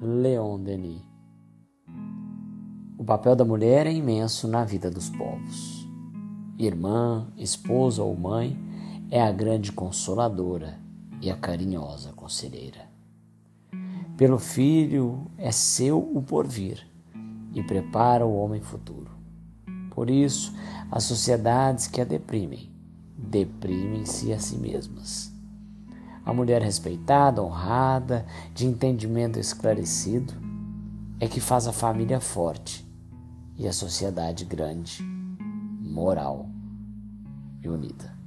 Leon Denis. O papel da mulher é imenso na vida dos povos. Irmã, esposa ou mãe é a grande consoladora e a carinhosa conselheira. Pelo filho é seu o porvir e prepara o homem futuro. Por isso, as sociedades que a deprimem, deprimem-se a si mesmas. A mulher respeitada, honrada, de entendimento esclarecido, é que faz a família forte e a sociedade grande, moral e unida.